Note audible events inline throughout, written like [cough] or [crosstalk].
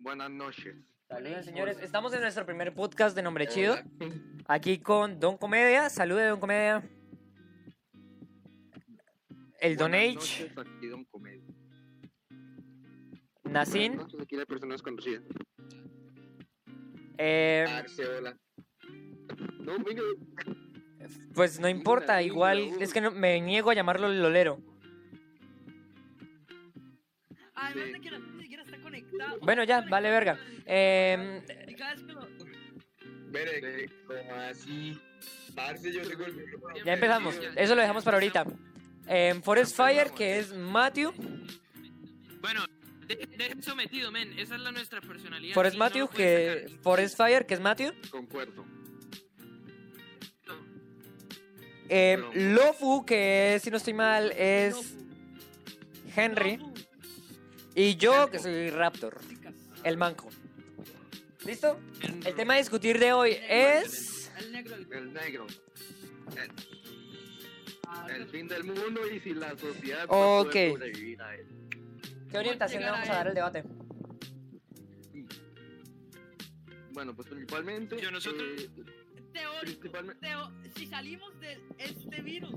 Buenas noches. Saludos, señores. Estamos en nuestro primer podcast de Nombre Chido. Aquí con Don Comedia. Salude, Don Comedia. El Don Buenas H. noches, aquí Don Comedia. Nacin. Buenas noches, aquí la persona desconocida. eh, Arce, hola. No, venga. pues no importa, igual es que no- me niego a llamarlo Lolero. Además Sí. Bueno, ya, vale verga. Eh, ya empezamos. Eso lo dejamos para ahorita. Eh, Forest Fire, que es Matthew. Bueno, de- deja eso metido, men. Esa es la nuestra personalidad. Forest no Matthew, que. sacar. Forest Fire, que es Matthew. Concuerdo. Eh, Lofu, que si no estoy mal, es Henry. Y yo, que soy Raptor, el manco. ¿Listo? El tema a discutir de hoy es. El negro. El... El negro. El fin del mundo y si la sociedad Ok. poder sobrevivir a él. ¿Qué orientación le vamos a dar al debate? Bueno, pues principalmente. Yo, nosotros- eh, Teórico. principalmente. Teo- si salimos de este virus,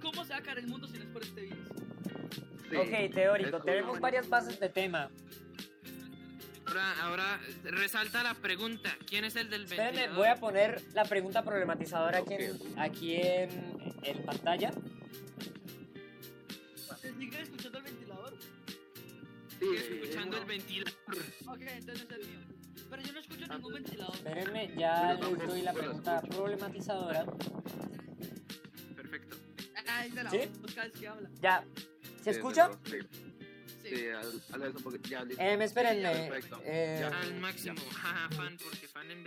¿cómo se va a caer el mundo si no es por este virus? Sí, ok, teórico. es Tenemos una- varias bases de tema. Ahora, ahora resalta la pregunta. ¿Quién es el del Espérenme, ventilador? voy a poner la pregunta problematizadora aquí en, aquí en, en pantalla. ¿Se sigue escuchando el ventilador? Sí, escuchando el ventilador. Ok, entonces es el mío. Pero yo no escucho ningún ventilador. Espérenme, ya les doy la pregunta problematizadora. Perfecto. Ah, es de la ¿Sí? cada vez que habla. Ya. ¿Se sí, escucha? Sí, Sí. al- al- eso porque ya listo. Eh, espérenme. Perfecto. eh, Ya. Al máximo. Jaja, fan, porque fan en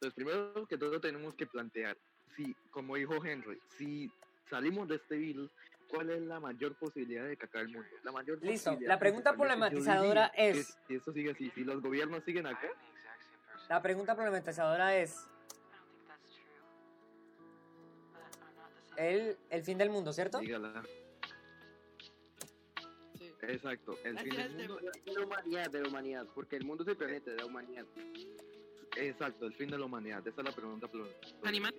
Pues primero que todo tenemos que plantear, si, como dijo Henry, si salimos de este virus, ¿cuál es la mayor posibilidad de que acabe el mundo? La mayor Listo, la pregunta problematizadora es- Si esto sigue así, si los gobiernos siguen acá, La pregunta problematizadora es. El, el fin del mundo, ¿cierto? dígala. Sí. Exacto, el fin del mundo. De la humanidad, de la humanidad, porque el mundo es el planeta de la humanidad. Exacto, el fin de la humanidad. Esa es la pregunta Animal.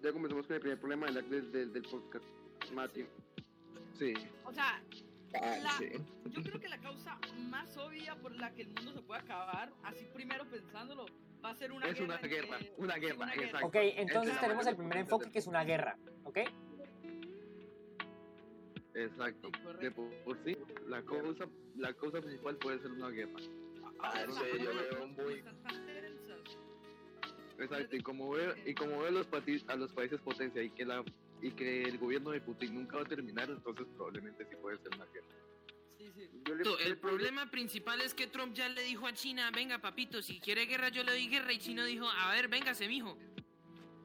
Ya comenzamos con el primer problema del, del, del, del podcast. Matthew. Sí, O sea, la- yo creo que la causa más obvia por la que el mundo se puede acabar, así primero pensándolo, va a ser una es guerra. una guerra, entre- una guerra, una guerra. exacto. Ok, entonces tenemos el primer enfoque que es una guerra, ¿ok? Exacto. Sí. De por, por sí, la causa, la causa principal puede ser una guerra. Ah, sí, ahora, yo veo muy-. Exacto, y como ve, y como ve a los, a los países potencia y que la y que el gobierno de Putin nunca va a terminar, entonces probablemente sí puede ser una guerra. Sí, sí. Yo le- El problema principal es que Trump ya le dijo a China, venga papito, si quiere guerra yo le doy guerra y Chino dijo, a ver, véngase mijo.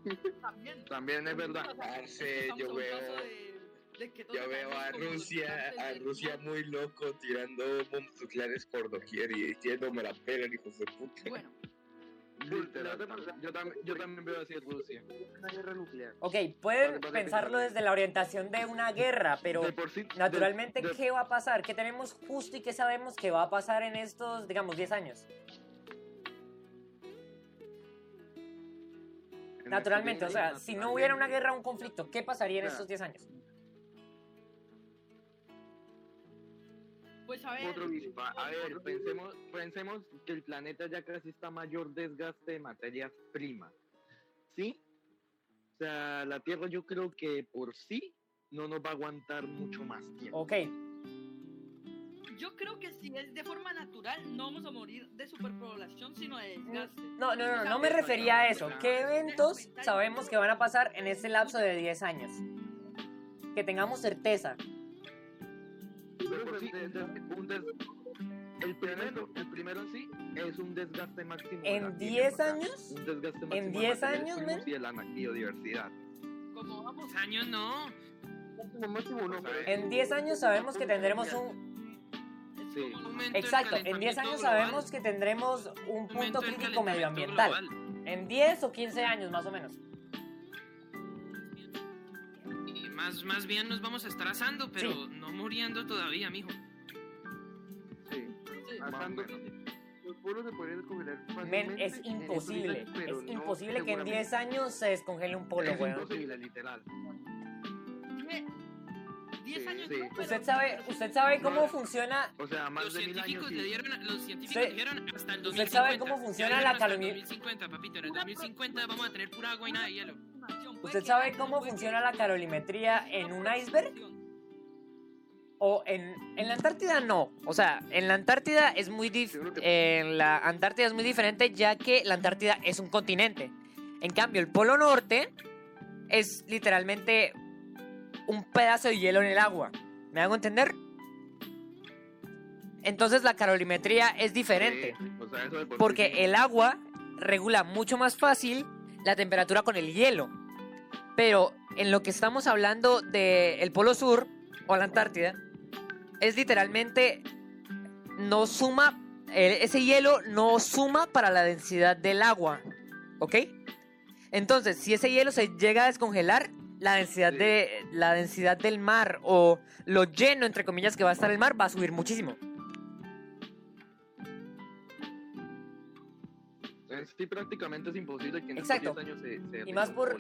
[laughs] También. También es verdad. Parce, yo veo- de- de Yo veo a Rusia, a Rusia muy loco tirando bombas nucleares por doquier y diciendo me la pelan, hijos de puta. Bueno, yo, también, yo también veo así a Rusia. una guerra nuclear. Ok, pueden pensarlo desde la orientación de una guerra, [laughs] pero sí, naturalmente, de- ¿qué va a pasar? ¿Qué tenemos justo y qué sabemos que va a pasar en estos, digamos, 10 años? en Naturalmente, o este sea, si no hubiera una guerra o un conflicto, ¿qué pasaría en estos 10 años? Pues a ver. Otro. A a ver, pensemos, pensemos que el planeta ya casi está a mayor desgaste de materias primas. ¿Sí? O sea, la Tierra yo creo que por sí no nos va a aguantar mucho más tiempo. Ok, Yo creo que si es de forma natural, no vamos a morir de superpoblación, sino de desgaste. no, no, no, no me refería a eso. ¿Qué eventos sabemos que van a pasar en ese lapso de 10 años? Que tengamos certeza. De por sí, un un des- el, primero, el primero en sí es un desgaste máximo. ¿En la 10 Tierra, o sea, años? Un desgaste máximo de 10 materias años, men? Y de la biodiversidad. Como vamos. Años no. Máximo, máximo, no, pero En 10 años sabemos que tendremos un... Sí. como- Exacto, en 10 calentamiento años global. sabemos que tendremos un punto crítico medioambiental. global. En 10 o 15 años más o menos. Más, más bien nos vamos a estar asando, pero Sí. no muriendo todavía, mijo. Sí. Sí. Asando, los polos se podrían descongelar Men, fácilmente es en esos imposible. años, pero Es no imposible que en seguramente. 10 años se descongele un polo, Es weón. imposible, literal. ¿Qué? 10 Sí, años. sí. no, ¿Usted sabe, usted sabe cómo No. funciona O sea, más Los de mil científicos años le sí. dieron, los científicos ¿Usted- dijeron hasta el 2050. usted sabe cómo funciona la calomi- 2050, papito. En el 2050 vamos a tener pura agua y nada de hielo. ¿Usted sabe cómo funciona la calorimetría en un iceberg? O en, en la Antártida no. O sea, en la Antártida es muy dif- que- en la Antártida es muy diferente ya que la Antártida es un continente. En cambio, el Polo Norte es literalmente un pedazo de hielo en el agua. ¿Me hago entender? Entonces la calorimetría es diferente. Sí, o sea, eso de por sí Porque sí. el agua regula mucho más fácil la temperatura con el hielo. Pero en lo que estamos hablando del Polo Sur o la Antártida, es literalmente no suma, ese hielo no suma para la densidad del agua. ¿Ok? Entonces, si ese hielo se llega a descongelar, la densidad, de, la densidad del mar o lo lleno, entre comillas, que va a estar el mar va a subir muchísimo. Sí, prácticamente es imposible que en estos Exacto. 10 años se, se Y más por,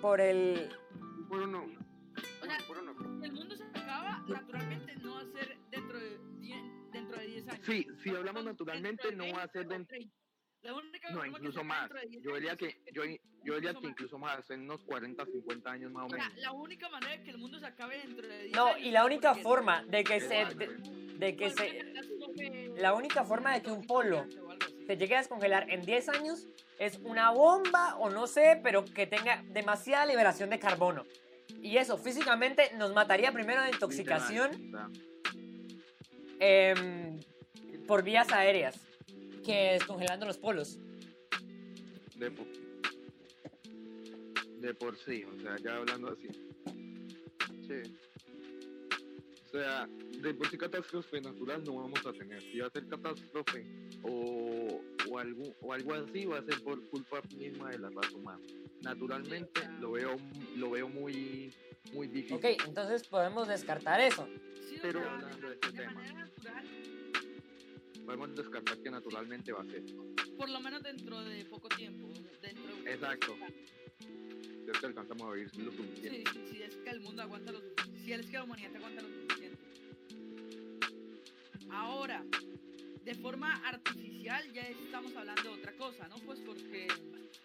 por el, Un polo no. O sea, Un polo no. el mundo se acaba, naturalmente no va a ser dentro de 10, dentro de 10 años. Sí, si hablamos naturalmente, no va a 20 ser dentro. 30. La única No, que incluso se más. de 10 Yo diría que, yo, yo diría incluso que más. incluso más, en unos 40, 50 años más o O sea, menos. la única manera de que el mundo se acabe dentro de 10 No, años y la única forma de que se... De- de que por se... catástrofe La única forma de que un polo se llegue a descongelar en 10 años es una bomba o no sé, pero que tenga demasiada liberación de carbono. Y eso físicamente nos mataría primero de intoxicación em, por vías aéreas que descongelando los polos. De por, de por sí, o sea, ya hablando así. Sí. O sea, de por sí catástrofe natural no vamos a tener. Si va a ser catástrofe o, o, algo, o algo así, va a ser por culpa misma de la raza humana. Naturalmente lo veo, lo veo muy, muy difícil. Ok, entonces podemos descartar eso. Sí, pero sea, hablando de de, este de tema. natural, Podemos descartar que naturalmente va a ser. por lo menos dentro de poco tiempo. Dentro de Exacto. Si es que alcanzamos a vivir lo suficiente. sí, sí, es que el mundo aguanta lo suficiente. Si es que la humanidad aguanta lo suficiente. Ahora, de forma artificial ya estamos hablando de otra cosa, ¿no? Pues porque,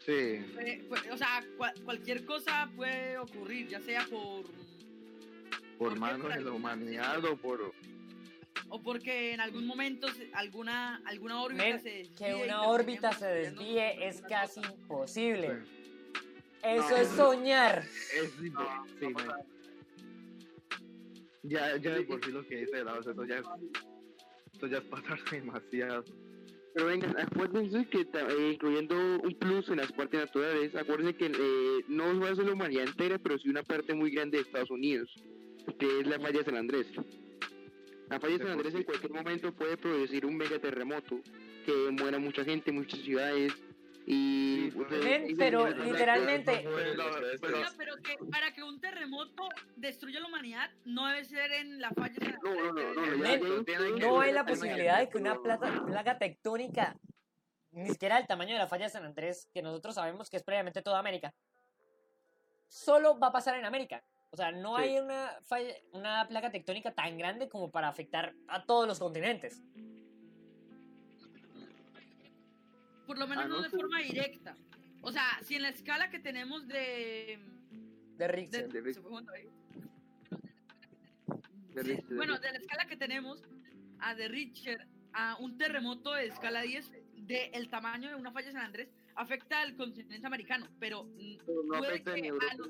Sí, puede- puede- o sea, cua- cualquier cosa puede ocurrir, ya sea por... por manos de la humanidad o por... O porque en algún momento alguna, alguna órbita Men, se desvíe. que una órbita se desvíe es casi cosa. imposible. Sí. Eso No. es soñar. Es sí, man. Ya, ya de por sí lo que dice Laos, eso ya es, eso ya es pasar [laughs] demasiado. Pero vengan, acuérdense que eh, incluyendo un plus en las partes naturales, acuérdense que eh, no va a ser la humanidad entera, pero sí una parte muy grande de Estados Unidos, que es la falla de San Andrés. La falla de San Andrés en cualquier momento puede producir un megaterremoto que muera mucha gente, muchas ciudades y... Men, y- pero y- literalmente- Pero- que para que un terremoto destruya la humanidad no debe ser en la falla de San No, no, no, no, Men, No hay la posibilidad de que una plata- plaga tectónica, ni siquiera del tamaño de la falla de San Andrés, que nosotros sabemos que es previamente toda América, solo va a pasar en América. O sea, no Sí. hay una, falla- una plaga tectónica tan grande como para afectar a todos los continentes. Por lo menos Ah, no, no, de sí. forma directa. O sea, si en la escala que tenemos de... De de- Richter. De se fue junto ahí. de Richter, de bueno, de la escala que tenemos a de Richter, a un terremoto de escala 10 del tamaño de una falla de San Andrés, afecta al continente americano, pero Pero no puede afecta que Europa, los-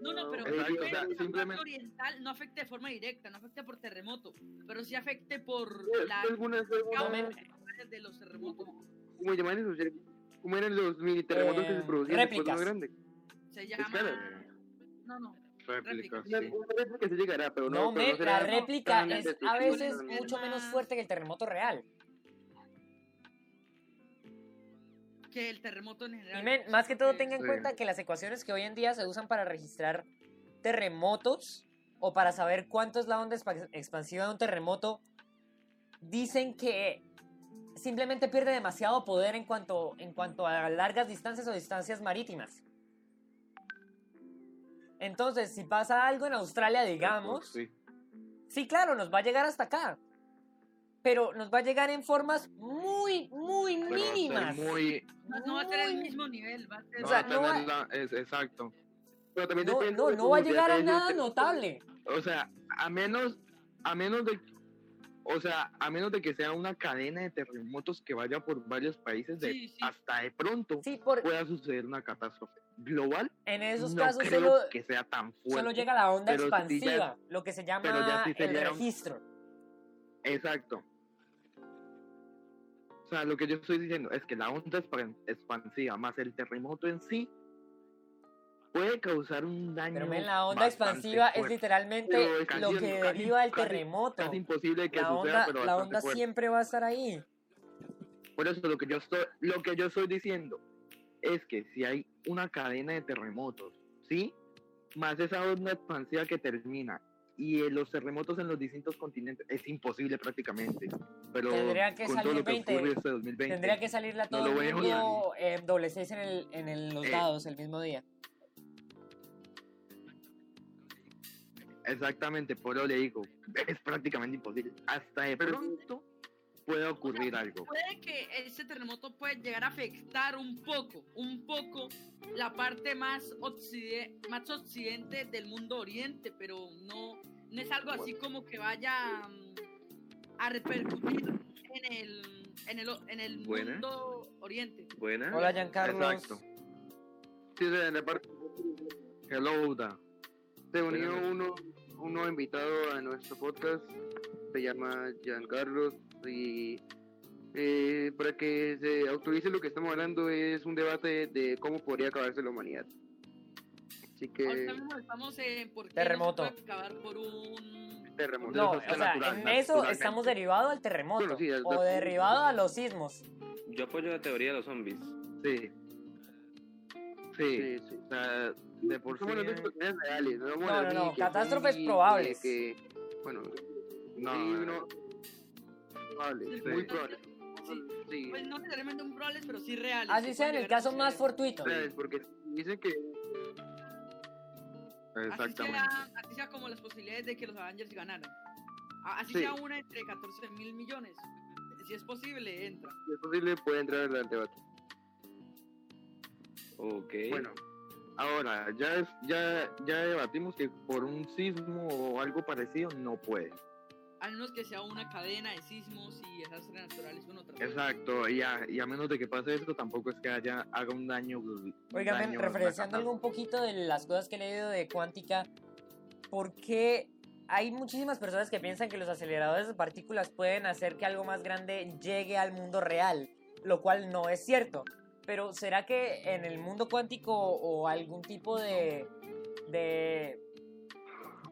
no, no, pero Exacto, o sea, simplemente- oriental no afecte de forma directa, no afecte por terremoto, pero sí afecte por Sí, la algunas- algunas- de los terremotos. ¿Cómo llaman esos? ¿Cómo eran los mini terremotos que Eh, se producían después de réplicas. grande? Se llama... Escala. No, no. Réplicas, sí. réplica llegará, pero no, no, pero men, será la réplica es a veces mucho menos fuerte que el terremoto real. Que el terremoto en general. Y men, más que todo tenga en Sí. cuenta que las ecuaciones que hoy en día se usan para registrar terremotos o para saber cuánto es la onda expa- expansiva de un terremoto, dicen que simplemente pierde demasiado poder en cuanto, en cuanto a largas distancias o distancias marítimas. Entonces, si pasa algo en Australia, digamos, Sí. Sí, claro, nos va a llegar hasta acá. Pero nos va a llegar en formas muy, muy Pero va a ser mínimas. muy, No, no va a tener el mismo nivel, va a ser... O no sea, va a no va- tener la- es- exacto. Pero también No, depende no, no va a llegar a nada notable. O sea, a menos, a menos de, o sea, a menos de que sea una cadena de terremotos que vaya por varios países, de, Sí, sí. hasta de pronto Sí, por, pueda suceder una catástrofe global. en esos no casos creo solo, que sea tan fuerte. solo llega la onda ya- expansiva, lo que se llama pero ya sí el sería un- registro. Exacto. O sea, lo que yo estoy diciendo es que la onda expan- expansiva más el terremoto en sí puede causar un daño. Pero men, la onda expansiva es fuerte. literalmente es casi- lo que casi- deriva del terremoto. Casi imposible que La suceda, onda, pero la onda fuerte. siempre va a estar ahí. Por eso lo que yo estoy, lo que yo estoy diciendo es que si hay una cadena de terremotos, ¿sí? Más esa onda expansiva que termina y eh, los terremotos en los distintos continentes es imposible prácticamente. Pero Tendría que salir todo lo que 20, ocurre este 2020, Tendría que salirle a No todo lo el mundo eh, doble seis en, el, en el- los Eh. dados el mismo día. Exactamente, por eso le digo, es prácticamente imposible. Hasta de pronto puede ocurrir algo. Puede que ese terremoto puede llegar a afectar un poco, un poco la parte más, occide- más occidente del mundo oriente, pero no, no es algo así como que vaya mm, a repercutir en el, en el, en el Buena. mundo oriente. Buena. Hola, Giancarlo. Exacto. Sí, la parte Hello, Da. se unió Espérame. Uno, uno invitado a nuestro podcast, se llama Giancarlos y eh, para que se autorice lo que estamos hablando es un debate de cómo podría acabarse la humanidad. Así que Ahorita mismo estamos en por qué Terremoto. no se puede acabar por un... terremoto. No, o sea, natural, en eso naturalmente. estamos derivados al terremoto Bueno, sí, es- o derivado a los sismos. Yo apoyo la teoría de los zombies. Sí. Sí. Sí, sí. O sea, de por sí. Reales, no, No, no, no, que catástrofes sí, probables. Que, bueno, No, sí, no, probables, Sí. muy probables. Sí. Sí, Pues no necesariamente un probables, pero sí reales. Así sea en el caso más fortuito. reales, porque dicen que Así Exactamente. sea, así sea como las posibilidades de que los Avengers ganaran. Así Sí. sea una entre 14 mil millones. Si es posible, entra. si es posible puede entrar al debate. Ok. Bueno, ahora, ya, es, ya, ya debatimos que por un sismo o algo parecido no puede. A menos que sea una cadena de sismos y desastres naturales uno tras. Exacto, y a, y a menos de que pase eso, tampoco es que haya, haga un daño. Oigan, referenciando algo un poquito de las cosas que he leído de cuántica, ¿por qué hay muchísimas personas que piensan que los aceleradores de partículas pueden hacer que algo más grande llegue al mundo real? Lo cual no es cierto. Pero ¿será que en el mundo cuántico o algún tipo de, de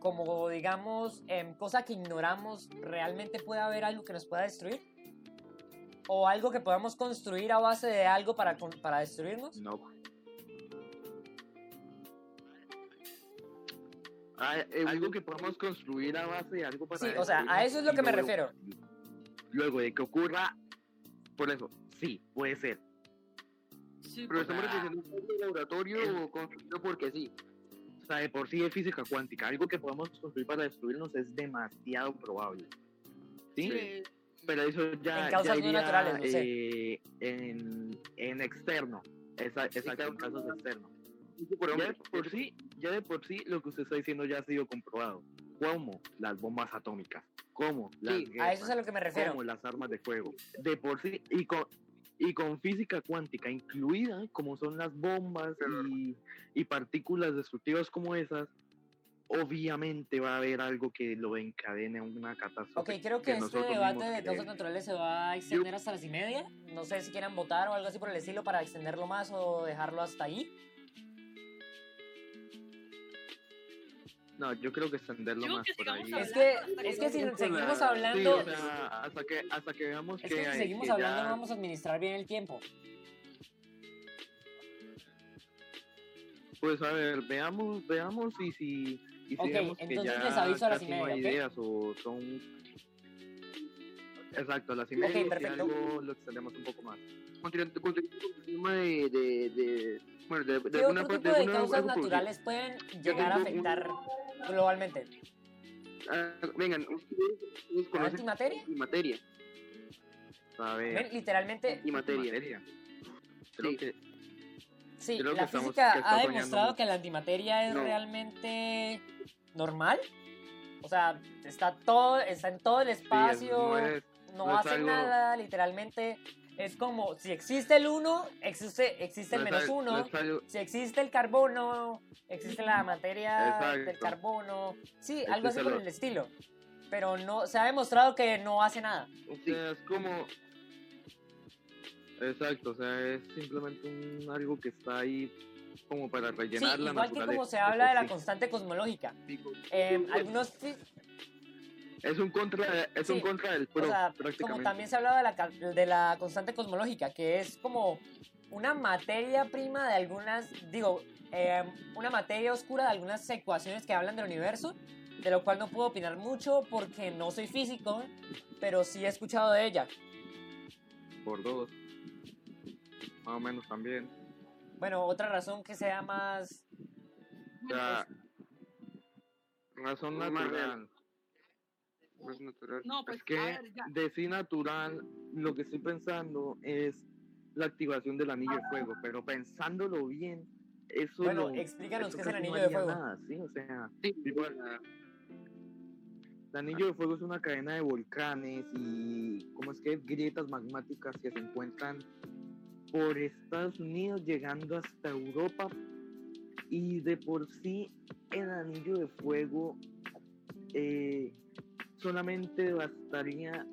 como digamos, em, cosa que ignoramos, realmente puede haber algo que nos pueda destruir? ¿O algo que podamos construir a base de algo para, con- para destruirnos? No. Ah, eh, algo que podamos construir a base de algo para. Sí, o sea, a eso es lo y que me refiero. Luego de que ocurra, por eso, sí, puede ser. Sí, Pero estamos sea, a un laboratorio o construido porque sí. O sea, de por sí de física cuántica, algo que podamos construir para destruirnos es demasiado probable. ¿Sí? sí, Pero eso ya. En causas ya no iría, naturales, no sé. eh, en, en externo. Esa, exacto, en casos externos. Ya de por sí, ya de por sí lo que usted está diciendo ya ha sido comprobado. ¿Cómo? Las bombas atómicas. ¿Cómo? Las Sí, A eso es a guerras. lo que me refiero. como las armas de fuego. De por sí, y con, y con física cuántica incluida, como son las bombas y, y partículas destructivas como esas, obviamente va a haber algo que lo encadene a una catástrofe. Ok, creo que este nosotros debate de causas naturales se va a extender hasta las y media. No sé si quieran votar o algo así por el estilo para extenderlo más o dejarlo hasta ahí. No, yo creo que extenderlo Yo más que por ahí. hablando. Es que, es que si seguimos la- hablando, Sí, o sea, hasta que, hasta que veamos es que, que si seguimos que hablando ya- no vamos a administrar bien el tiempo. Pues a ver, veamos, veamos y si, y si Ok, que entonces ya les aviso a las y media, hay ¿ok? ideas o son... Exacto, a las y media, y si algo lo extendemos un poco más. Continuando con el tema de, de, de, bueno, de, de ¿Qué alguna otro parte tipo de alguna- causas naturales pueden llegar a afectar globalmente? Ah, vengan, ustedes, ustedes ¿La conocen antimateria? antimateria. A ver, Ven, literalmente, Antimateria. Creo Sí. que sí, creo que la física ha demostrado mucho. que la antimateria es No. realmente normal. O sea, está todo, está en todo el sí, es- espacio, no es- no, no es hace algo- nada, literalmente es como si existe el 1, existe, existe el menos al- 1, no es algo- si existe el carbono, existe la materia del carbono, sí, algo así por el estilo. Pero no, se ha demostrado que no hace nada. O sea, es como... Exacto, o sea, es simplemente un, algo que está ahí como para Sí, rellenar la igual que como se habla de la sí. constante cosmológica. Eh, algunos, Es un contra, es Sí, un contra del o pro, sea, como también se hablaba de la, de la constante cosmológica, que es como una materia prima de algunas, digo, eh, una materia oscura de algunas ecuaciones que hablan del universo, de lo cual no puedo opinar mucho porque no soy físico, pero sí he escuchado de ella. Por dos. Más o menos también. Bueno, otra razón que sea más... O sea, razón Más natural. Real. más natural. No, pues Es que ver, de sí natural, lo que estoy pensando es la activación del anillo de fuego, pero pensándolo bien, eso Bueno, no- explícanos eso qué es el casi no anillo de fuego. nada, ¿sí? O sea, Sí, igual, el anillo de fuego es una cadena de volcanes y como es que grietas magmáticas que se encuentran por Estados Unidos llegando hasta Europa y de por sí el anillo de fuego eh, solamente bastaría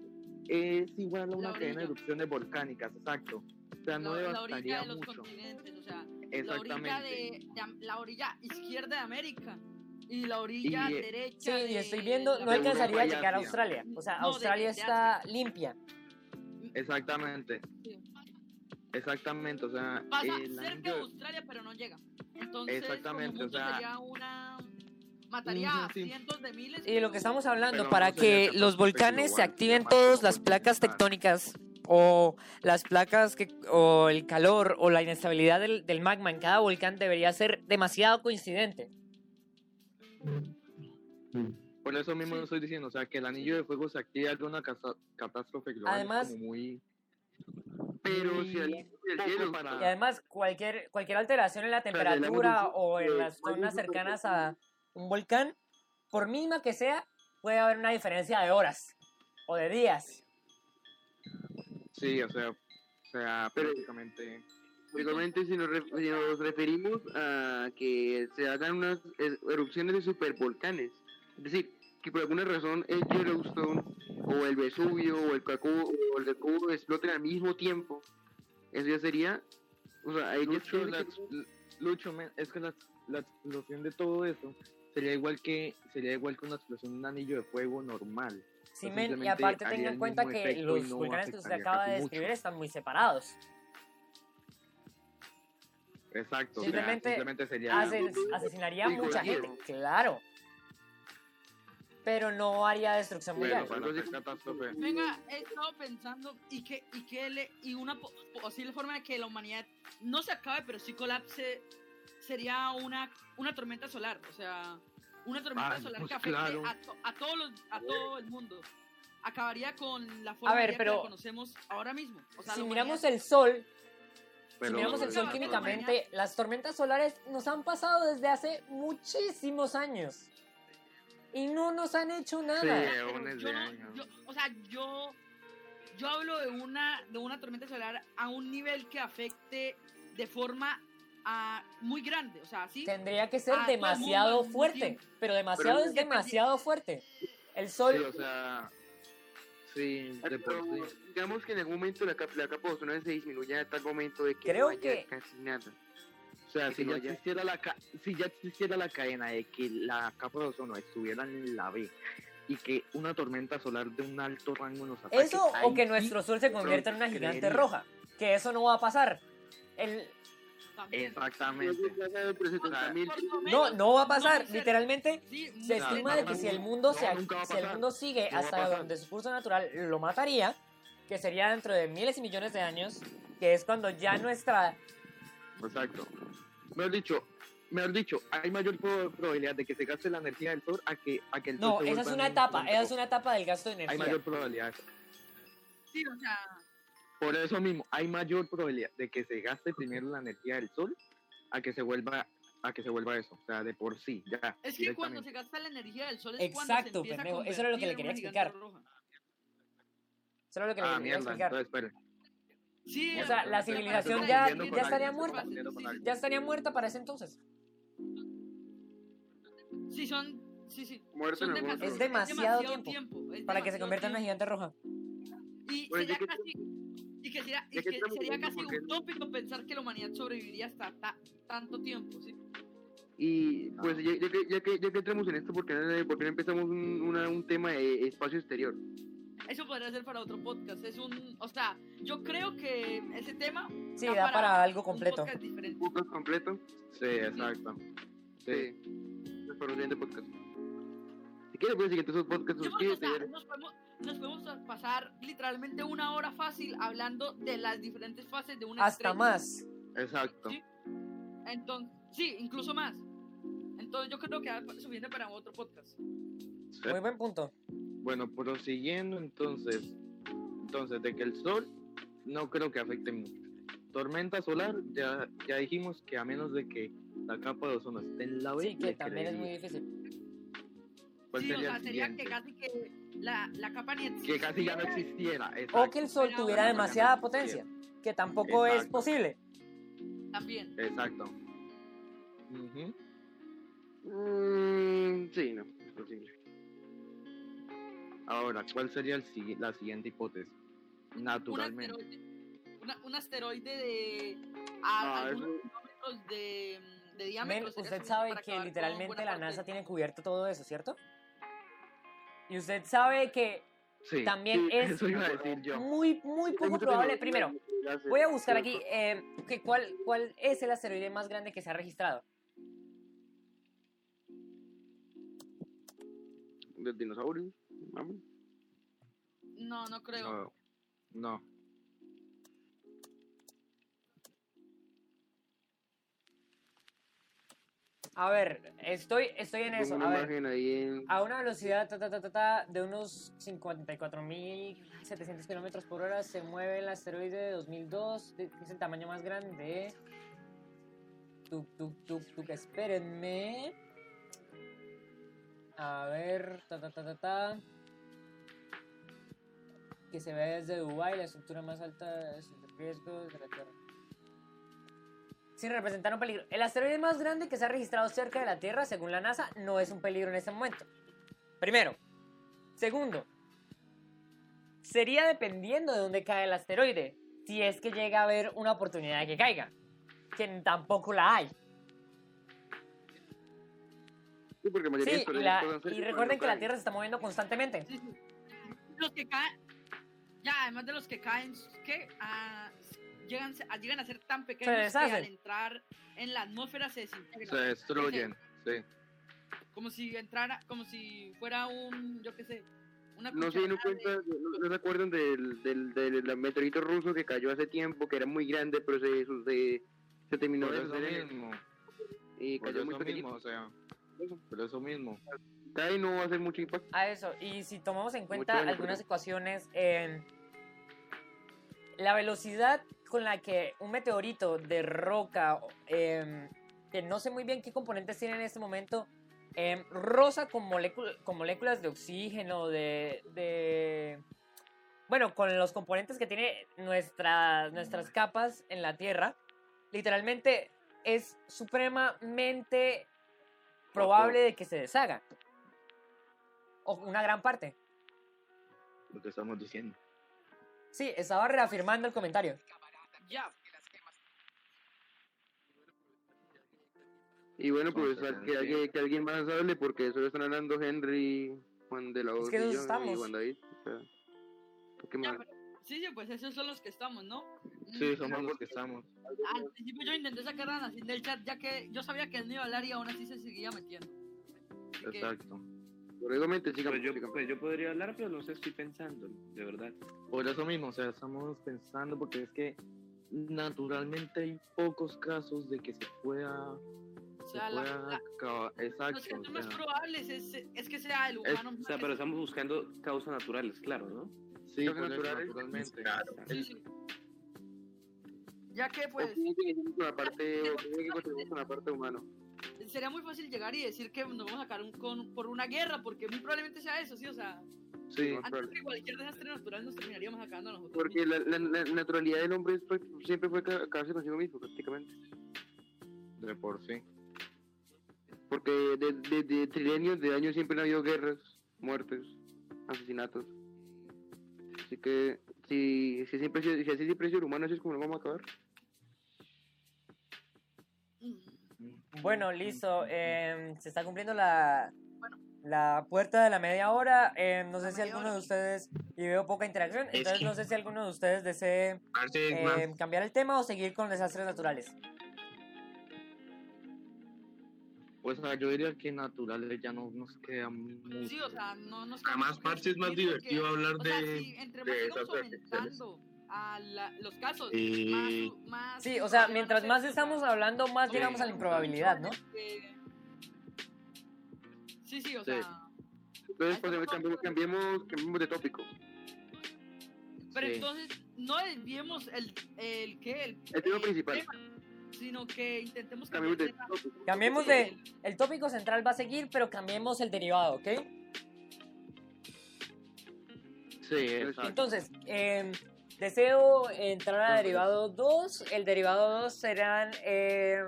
es igual a una cadena de erupciones volcánicas exacto o sea no la, la orilla devastaría de los mucho continentes, o sea, la orilla, exactamente de, de la orilla izquierda de América y la orilla Y, eh, Sí, derecha y de estoy viendo, no alcanzaría a y llegar a. Australia. O sea, No, Australia de está limpia. exactamente Sí. exactamente o sea Pasa cerca de Australia, pero no llega. Entonces, Exactamente, como o sea- sería una... Mataría a cientos de miles. Y de lo que estamos hablando, Pero para no que los volcanes se activen todas las placas tectónicas o las placas que o el calor o la inestabilidad del, del magma en cada volcán debería ser demasiado coincidente. Por eso mismo Sí. lo estoy diciendo, o sea, que el anillo de fuego se active alguna casa- catástrofe global. Además- como muy. Pero si cielo para- Y además cualquier cualquier alteración en la temperatura o en las zonas cercanas a un volcán, por mínima que sea, puede haber una diferencia de horas o de días. Sí, o sea, o sea, Pero- prácticamente. Igualmente, si nos, ref- si nos referimos a que se hagan unas eh, erupciones de supervolcanes, es decir, que por alguna razón el Yellowstone o el Vesubio o el Cacubo o el Cacubo exploten al mismo tiempo, eso ya sería, o sea, ahí Lucho, la, Lucho, men, es que la, la explosión de todo eso sería igual que sería igual que una explosión de un anillo de fuego normal. Sí, Pues men, y simplemente aparte tenga en cuenta que los no volcanes que usted acaba de describir mucho. están muy separados. Exacto, o sea, Simplemente simplemente sería. Hacen- asesinaría a mucha gente, claro. Pero no haría destrucción Bueno, mundial. catástrofe. Venga, he estado pensando y que, y que le, y una po- posible forma de que la humanidad no se acabe, pero sí colapse, sería una, una tormenta solar. O sea, una tormenta Ay, solar pues que afecte claro. a, to- a, todos los, a todo el mundo. Acabaría con la forma ver, que pero la conocemos ahora mismo. O sea, Si miramos el sol, si miramos el sol Pero- químicamente, las tormentas solares nos han pasado desde hace muchísimos años. Y no nos han hecho nada. Sí. yo no- yo- o sea, yo, yo hablo de una, de una tormenta solar a un nivel que afecte de forma ah, muy grande. O sea, ¿sí? Tendría que ser a mundo demasiado mismo fuerte. Pero demasiado Pero- es demasiado fuerte. El sol, Sí, o sea. Sí, de por sí. digamos que en algún momento la capa, la capa de ozono se disminuya a tal momento de que Creo no haya que- casi nada. O sea, si no ya, haya- existiera la ca- si ya existiera la cadena de que la capa de ozono estuviera en la B y que una tormenta solar de un alto rango nos ataque. eso o que nuestro sol se convierta en una creería. gigante roja. Que eso no va a pasar. El. Exactamente. No, no va a pasar. No, Literalmente Sí, se estima de que si el mundo, se, si el mundo sigue hasta donde su curso natural lo mataría, que sería dentro de miles y millones de años, que es cuando ya nuestra... Exacto. Mejor dicho, mejor dicho, hay mayor pro- probabilidad de que se gaste la energía del sol a que, a que el sol No, se esa es una un etapa, momento esa es una etapa del gasto de Hay energía. mayor probabilidad. Sí, o sea, Por eso mismo, hay mayor probabilidad de que se gaste primero la energía del sol a que se vuelva a que se vuelva eso, o sea, de por sí, ya. es que cuando se directamente. gasta la energía del sol es cuando Exacto, se empieza pendejo, a eso era lo que le quería roja. Eso es lo que Ah, le quería mierda, explicar. entonces espere. Sí, O sea, la civilización ya, ya estaría muerta. Ya estaría muerta para ese entonces. Sí, son. Sí, sí. Son en el demasi- mundo. Es demasiado tiempo es Para que se demasiado convierta en una tiempo. gigante roja. Y Pues, ya sería que- casi. Y que sería, y que sería casi utópico pensar que la humanidad sobreviviría hasta ta- tanto tiempo, ¿sí? Y pues ya, ya que, ya, que, ya que entramos en esto, ¿por qué no, por qué no empezamos un, una- un tema de espacio exterior? Eso podría ser para otro podcast. Es un. O sea, yo creo que ese tema. Sí, da para algo un completo. podcast diferente. ¿Un podcast completo? Sí, exacto. Sí. Sí. Es para un siguiente podcast. Si quieres, siguiente podcast, suscríbete. sea, nos, podemos, nos podemos pasar literalmente una hora fácil hablando de las diferentes fases de una Hasta estrella. más. Exacto. Sí. Entonces, sí, incluso más. Entonces yo creo que es suficiente para otro podcast. Sí. Muy buen punto. Bueno, prosiguiendo entonces, entonces de que el sol no creo que afecte mucho. Tormenta solar, ya, ya dijimos que a menos de que la capa de ozono esté en la B, Sí, que también es muy difícil. ¿Cuál sí, o sería sea, el sería que casi que la, la capa ni Que casi ya no existiera, existiera. O que el sol Pero tuviera ahora- demasiada potencia, que tampoco es Exacto. posible. También. Exacto. Ujú. Mm, sí, no, es posible. Ahora, ¿cuál sería el la siguiente hipótesis? Un Naturalmente. asteroide, una- un asteroide de a, Ah, algunos kilómetros de, de Men, diámetro. sería usted sabe que literalmente la NASA tiene cubierto todo eso, ¿cierto? Y usted sabe que Sí, también sí, es eso iba a decir yo. muy, muy poco probable. Primero, voy a buscar aquí eh, que cuál, cuál es el asteroide más grande que se ha registrado. Los dinosaurios. vamos. No, no creo. No. No. A ver, estoy, estoy en eso. A ver, en... a una velocidad ta, ta, ta, de unos 54.700 kilómetros por hora se mueve el asteroide de 2002, de- que es el tamaño más grande. Tuk, tuk, tuk, tuk, espérenme. A ver, ta, ta, ta, ta, ta. Que se ve desde Dubái, la estructura más alta de riesgos de la Tierra. Sin representar un peligro. El asteroide más grande que se ha registrado cerca de la Tierra, según la NASA, no es un peligro en este momento. Primero. Segundo. Sería dependiendo de dónde cae el asteroide. Si es que llega a haber una oportunidad de que caiga. Que tampoco la hay. Sí, porque Sí, y, la- y recuerden que la. Tierra se está moviendo constantemente. Sí, sí. Los que caen. Ya, además de los que caen, que ah, llegan, a- llegan a ser tan pequeños que al entrar en la atmósfera se desintegran. Se destruyen. Sí. Como si entrara, como si fuera un, yo qué sé, una No se dieron cucharada cuenta, no, no se acuerdan del, del, del, meteorito ruso que cayó hace tiempo, que era muy grande, pero se, se, se terminó de deshacer y cayó muy pequeñito. mismo, o sea. Por eso mismo. Cae y no va a hacer mucho impacto. A eso. Y si tomamos en cuenta algunas ecuaciones, eh, la velocidad con la que un meteorito de roca, eh, que no sé muy bien qué componentes tiene en este momento, eh, rosa con, molécula- con moléculas de oxígeno, de, de- Bueno, con los componentes que tiene nuestra- nuestras capas en la Tierra, literalmente es supremamente probable de que se deshaga. O una gran parte. Lo que estamos diciendo. Sí, estaba reafirmando el comentario. Ya, Y bueno, pues que, alguien, que alguien más hable, porque solo están hablando Henry, Juan de la Es Voz que y yo, y Juan David. O sea, ¿por qué ya, más? pero Sí, sí, pues esos son los que estamos, ¿no? Sí, Mm, somos los que estamos. Al principio yo intenté sacar a Nacin del chat, ya que yo sabía que él no iba a hablar y aún así se seguía metiendo. Así que- Exacto. Igualmente, sigamos, Pues yo, pues yo podría hablar, pero no sé, estoy pensando, de verdad. Por eso mismo, o sea, estamos pensando, porque es que naturalmente hay pocos casos de que se pueda, o se sea, la- pueda la- acabar. los Exacto. casos o más sea, probables es, es que sea el Es- humano. O sea, pero estamos buscando causas naturales, claro, ¿no? sí, naturales. naturalmente. Claro. Sí, sí. Ya que pues la parte, la parte humana. sería muy fácil llegar y decir que nos vamos a sacar un, con, por una guerra, porque muy probablemente sea eso, sí, o sea, Sí, antes que cualquier desastre natural nos terminaríamos sacando a nosotros. Porque la, la, la naturalidad del hombre es, siempre fue ca- acabarse consigo mismo, prácticamente. de por sí. Porque desde de, de trilenios de años siempre han habido guerras, muertes, asesinatos. Así que si, si, siempre, si así siempre sido el humano, así es como lo vamos a acabar. Mm, Bueno, listo. em, se está cumpliendo la, la puerta de la media hora. em, no sé La si alguno hora. de ustedes, y veo poca interacción, Es entonces que- no sé si alguno de ustedes desee em, cambiar el tema o seguir con desastres naturales. Pues o sea, yo diría que naturales ya no nos queda mucho. Sí, o sea, no nos Además, quedamos parce, es más divertido hablar o sea, de... si entre de más aumentando a la- los casos, Y- más, más Sí, o sea, mientras más estamos hablando, más llegamos a la improbabilidad, ¿no? que- Sí, sí, o Sí. sea, Entonces, pues, no, no, cambiemos, cambiemos, cambiemos de tópico. pero Sí. entonces no desviemos el, el ¿qué? El, El tema el principal. tema, sino que intentemos Cambiemos cambiar de tema. tópico. Cambiemos de... El tópico central va a seguir, pero cambiemos el derivado, ¿ok? Sí, exacto. Entonces, em, deseo entrar a derivado 2. El derivado 2 serán em,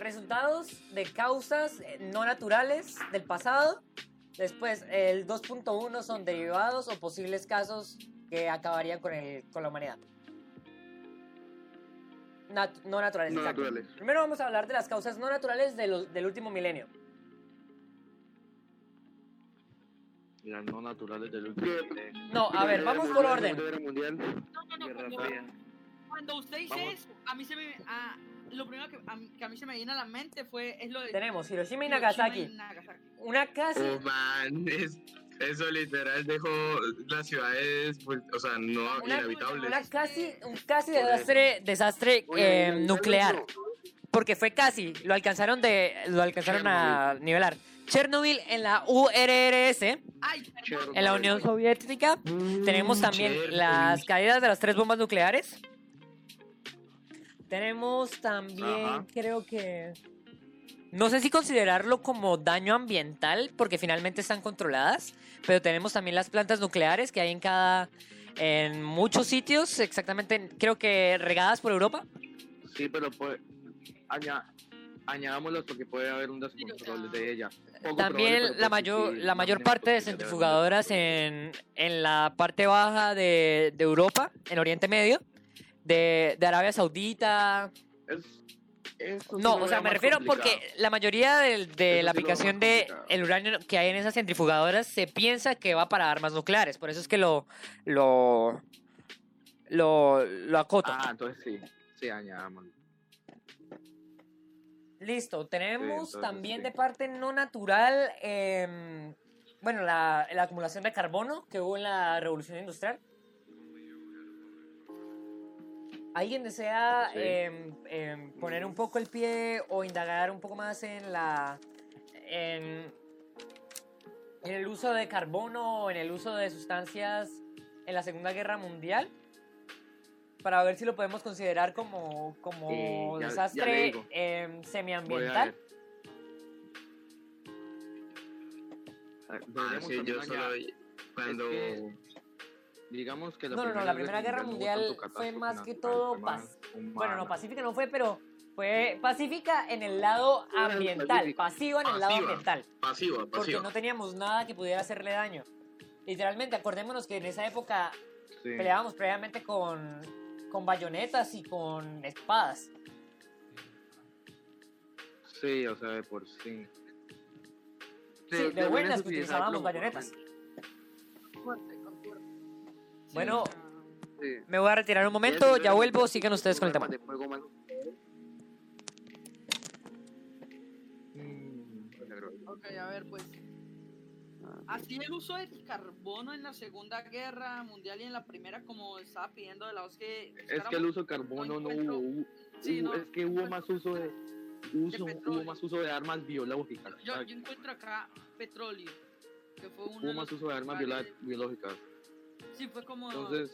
resultados de causas eh, no naturales del pasado. Después, el 2.1 son derivados o posibles casos que acabarían con, el, con la humanidad. Nat- no naturales, No exacto. naturales. Primero vamos a hablar de las causas no naturales de los- del último milenio. Las no naturales del último. Milenio. No, a ver, vamos por orden. No, no, no, cuando, usted dice Vamos. eso, a mí se me... a- lo primero que a, mí, que a mí se me viene a la mente fue es lo de Tenemos Hiroshima y Hiroshima Nagasaki. y Nagasaki. Una casi Oh, man, es- eso literal dejó las ciudades, pues, o sea, no Una- inhabitables. Una casi, un casi desastre, desastre Oye, eh, nuclear. Porque fue casi, lo alcanzaron de, lo alcanzaron a nivelar. Chernobyl en la URSS, Ay, Chernobyl. en la Unión Soviética. Tenemos también Chernobyl. las caídas de las tres bombas nucleares. Tenemos también, Ajá. creo que... No sé si considerarlo como daño ambiental, porque finalmente están controladas, pero tenemos también las plantas nucleares que hay en cada... En muchos sitios, exactamente, creo que regadas por Europa. Sí, pero pues, aña- añadámoslos porque puede haber un descontrol de ella. Poco También pero la pues mayor, la mayor parte de centrifugadoras en, en la parte baja de, de Europa, en Oriente Medio, de, de Arabia Saudita. Es- eso No, o sea, me refiero complicado. porque la mayoría del- de, Eso la aplicación más de uranio que hay en esas centrifugadoras se piensa que va para armas nucleares. Por eso es que lo, lo, lo, lo acoto. Ah, entonces sí, sí, añadámoslo. Listo, tenemos también sí. de parte no natural, em, bueno, la, la acumulación de carbono que hubo en la revolución industrial. ¿Alguien desea Sí. em, em, poner un poco el pie o indagar un poco más en la en, en el uso de carbono o en el uso de sustancias en la Segunda Guerra Mundial? Para ver si lo podemos considerar como, como Eh, ya- ya desastre em, Voy a semiambiental. sí, yo solo cuando... que- Digamos que la No, no, no, Primera la Primera Guerra no Mundial fue más que todo paz- Bueno, no, humana. pacífica no fue, pero fue pacífica en el lado ambiental, pasiva en el lado ambiental, Pasiva, porque no teníamos nada que pudiera hacerle daño. Literalmente, acordémonos que en esa época Sí. peleábamos previamente con, con bayonetas y con espadas. Sí, o sea, de por sí. Sí, de buenas utilizábamos bayonetas. Bueno, Sí. me voy a retirar un momento, ya vuelvo, sigan ustedes con el tema. Mm, Ok, a ver, pues. Así el uso del carbono en la Segunda Guerra Mundial y en la Primera, como estaba pidiendo de la voz que... Es que el uso de carbono no hubo, hubo- Sí, hubo- no, es que hubo más uso de uso, hubo más uso de armas biológicas. Yo, yo encuentro acá petróleo, que fue uno hubo más uso de armas biológicas. Sí, fue como... Entonces,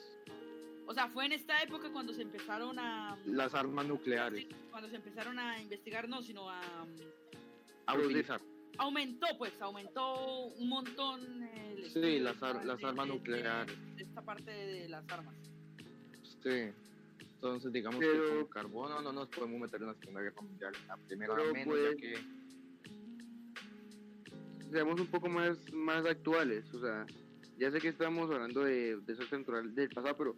O sea, fue en esta época cuando se empezaron a... las armas nucleares Cuando se empezaron a investigar, no, sino a... a utilizar. Aumentó, pues, aumentó un montón el Sí, estudio las ar- las de- armas de- nucleares. de esta parte de las armas. Sí. Entonces, digamos que con carbono no nos podemos meter en la Segunda Guerra Mundial. La primera Pero, menos, pues, ya que seamos un poco más, más actuales, o sea, ya sé que estamos hablando de desastre natural del pasado, pero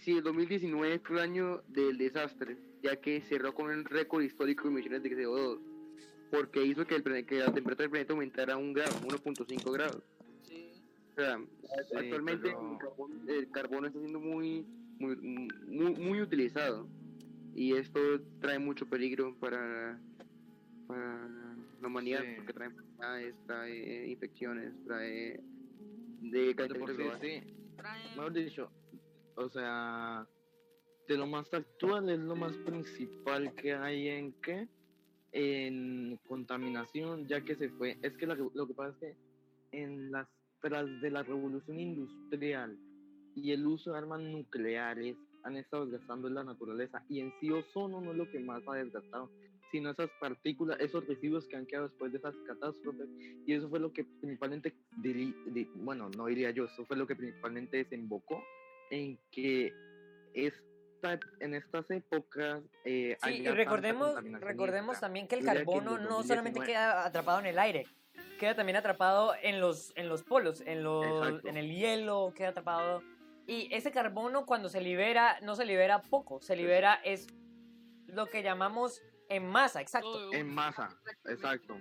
sí, el 2019 fue el año del desastre, ya que cerró con un récord histórico de emisiones de CO2, porque hizo que, el, que la temperatura del planeta aumentara un grado, 1.5 grados. Sí. O sea, Sí, actualmente pero- el, carbono, el carbono está siendo muy, muy, muy, muy utilizado y esto trae mucho peligro para, para la humanidad Sí. porque trae enfermedades, trae infecciones, trae de. Traen- Mejor dicho, o sea, de lo más actual es lo más principal que hay en qué? En contaminación, ya que se fue. Es que la lo que pasa es que en las tras de la revolución industrial y el uso de armas nucleares han estado desgastando la naturaleza y en sí ozono no es lo que más ha desgastado, sino esas partículas, esos residuos que han quedado después de esas catástrofes y eso fue lo que principalmente, diri- di- bueno, no diría yo, eso fue lo que principalmente desembocó en que esta, en estas épocas... eh, Sí, y recordemos, recordemos también que el que carbono el no solamente 2019 queda atrapado en el aire, queda también atrapado en los, en los polos, en, los, Exacto. en el hielo, queda atrapado. Y ese carbono cuando se libera, no se libera poco, se libera es lo que llamamos en masa, exacto. En masa, exacto.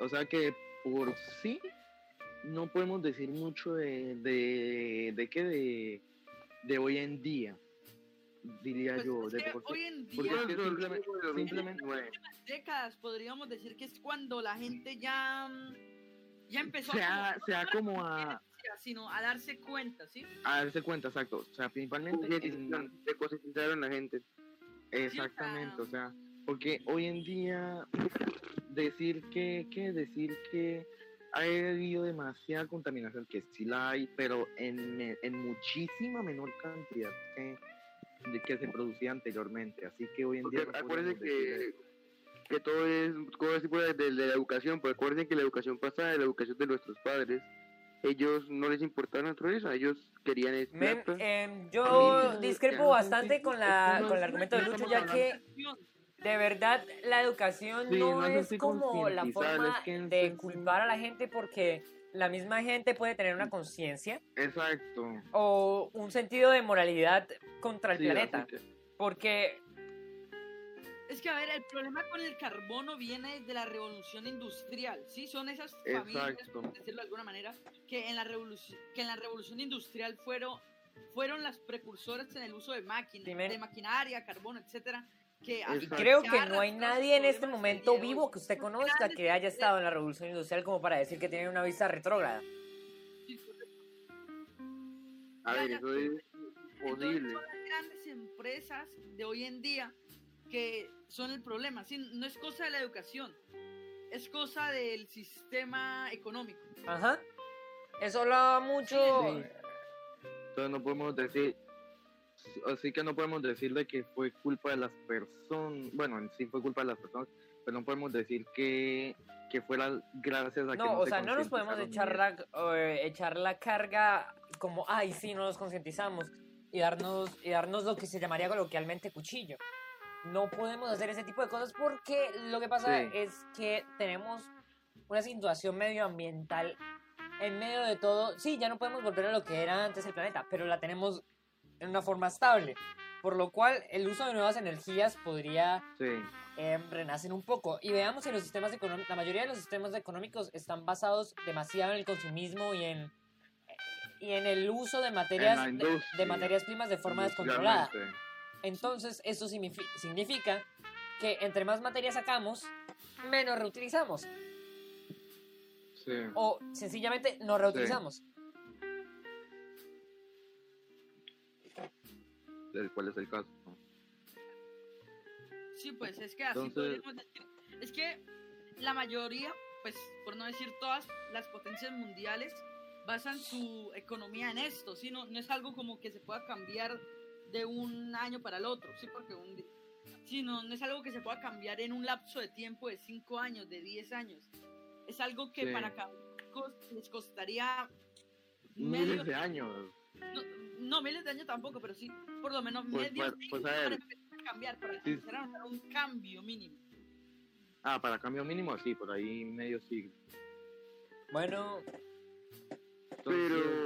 O sea que por sí no podemos decir mucho de, de, de qué de, de hoy en día, diría Pues, yo. es de que por sí. hoy en porque día, es que simplemente, Simplemente, décadas, podríamos decir que es cuando la gente ya, ya empezó se a, ha, se ha como a, sino a darse cuenta, ¿sí? a darse cuenta, exacto. O sea, principalmente en, de concientizaron a la gente. Exactamente, o sea, porque hoy en día decir que, que decir que ha habido demasiada contaminación, que sí la hay, pero en, en muchísima menor cantidad que, de que se producía anteriormente. Así que hoy en día... No acuérdense que, que todo es todo es tipo de, de- de la educación, porque acuérdense que la educación pasada, la educación de nuestros padres, ellos no les importaba la naturaleza, ellos querían es Men, plata. em, yo discrepo bastante con, la, con el argumento de Lucho, ya que de verdad la educación Sí, no no es como la forma es que en de culpar a la gente porque la misma gente puede tener una conciencia Exacto. o un sentido de moralidad contra el Sí, planeta. que- Porque Es que, a ver, el problema con el carbono viene de la revolución industrial, ¿sí? Son esas familias, Exacto. por decirlo de alguna manera, que en la revolución, que en la revolución industrial fueron, fueron las precursoras en el uso de máquinas, de maquinaria, carbono, etcétera, que creo que no hay nadie en este momento vivo que usted conozca que haya estado en la revolución industrial como para decir que tiene una vista retrógrada. A ver, eso es Entonces, posible. son las grandes empresas de hoy en día que son el problema. ¿sí? No es cosa de la educación, es cosa del sistema económico. Ajá. Eso habla mucho. Sí. Entonces no podemos decir, así que no podemos decirle que fue culpa de las personas, bueno, en sí fue culpa de las personas, pero no podemos decir que, que fuera gracias a que No, o se sea, no nos podemos echar la, eh, echar la carga como, ay, sí, no nos concientizamos y darnos, y darnos lo que se llamaría coloquialmente cuchillo. No podemos hacer ese tipo de cosas porque lo que pasa Sí. es que tenemos una situación medioambiental en medio de todo. Sí, ya no podemos volver a lo que era antes el planeta, pero la tenemos en una forma estable. Por lo cual, el uso de nuevas energías podría Sí, eh, renacen un poco. Y veamos que los sistemas económicos, la mayoría de los sistemas económicos están basados demasiado en el consumismo y en, y en el uso de materias, de- de, materias primas de forma descontrolada. Entonces, esto signifi- significa que entre más materias sacamos, menos reutilizamos. Sí. O sencillamente no reutilizamos. ¿El- ¿Cuál es el caso? Sí, pues es que así Entonces- podríamos decir. Es que la mayoría, pues por no decir todas las potencias mundiales, basan su economía en esto, ¿sí? No, no es algo como que se pueda cambiar de un año para el otro, ¿sí? Porque un, sí, no, no es algo que se pueda cambiar en un lapso de tiempo de 5 años, de 10 años. Es algo que Sí. para cos- les costaría Miles medio de años. no, no, miles de años tampoco, pero sí, por lo menos Pues, medio pues, pues, a ver. para empezar a cambiar, para Sí. empezar a notar un cambio mínimo. Ah, para cambio mínimo, sí, por ahí medio siglo. Bueno, Entonces, Pero